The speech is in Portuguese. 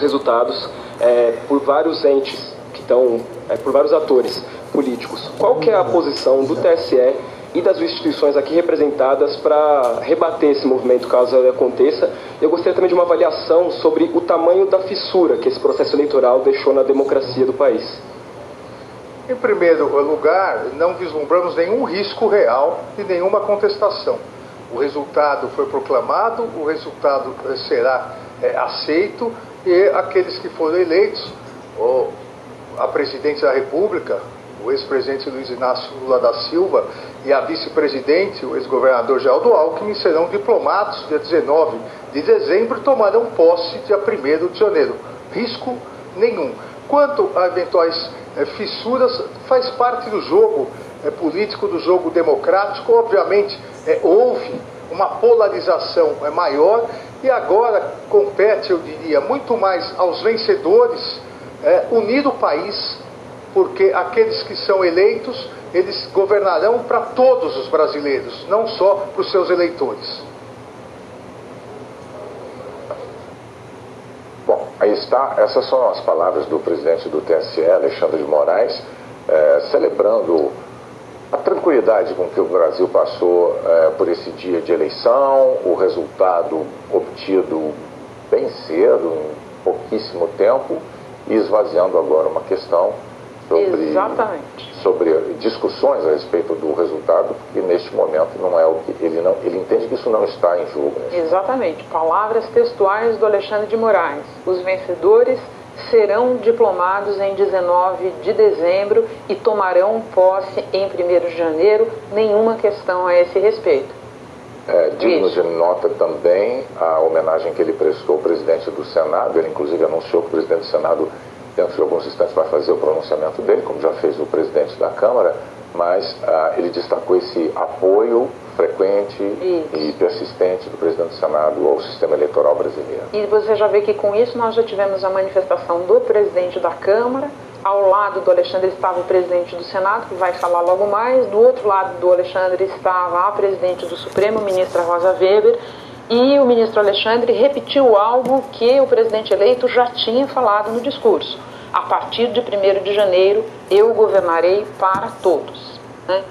resultados é, por vários entes que estão, é, por vários atores políticos. Qual que é a posição do TSE e das instituições aqui representadas para rebater esse movimento caso ele aconteça? Eu gostaria também de uma avaliação sobre o tamanho da fissura que esse processo eleitoral deixou na democracia do país. Em primeiro lugar, não vislumbramos nenhum risco real e nenhuma contestação. O resultado foi proclamado, o resultado será é, aceito e aqueles que foram eleitos, ou a presidente da República, o ex-presidente Luiz Inácio Lula da Silva e a vice-presidente, o ex-governador Geraldo Alckmin, serão diplomados dia 19 de dezembro e tomarão posse dia 1 de janeiro. Risco nenhum. Quanto a eventuais é, fissuras, faz parte do jogo é, político, do jogo democrático. Obviamente, é, houve uma polarização é, maior e agora compete, eu diria, muito mais aos vencedores é, unir o país, porque aqueles que são eleitos, eles governarão para todos os brasileiros, não só para os seus eleitores. Bom, aí está, essas são as palavras do presidente do TSE, Alexandre de Moraes, é, celebrando a tranquilidade com que o Brasil passou é, por esse dia de eleição, o resultado obtido bem cedo, em pouquíssimo tempo, e esvaziando agora uma questão sobre, Exatamente. sobre discussões a respeito do resultado, porque neste momento não é o que ele não ele entende que isso não está em jogo. Exatamente. Palavras textuais do Alexandre de Moraes. Os vencedores serão diplomados em 19 de dezembro e tomarão posse em 1 de janeiro. Nenhuma questão a esse respeito. É, digno de nota também a homenagem que ele prestou ao presidente do Senado. Ele, inclusive, anunciou que o presidente do Senado, dentro de alguns instantes, vai fazer o pronunciamento dele, como já fez o presidente da Câmara. Mas ah, ele destacou esse apoio frequente isso. e persistente do presidente do Senado ao sistema eleitoral brasileiro. E você já vê que com isso nós já tivemos a manifestação do presidente da Câmara, ao lado do Alexandre estava o presidente do Senado, que vai falar logo mais, do outro lado do Alexandre estava a presidente do Supremo, ministra Rosa Weber, e o ministro Alexandre repetiu algo que o presidente eleito já tinha falado no discurso. A partir de 1 de janeiro, eu governarei para todos.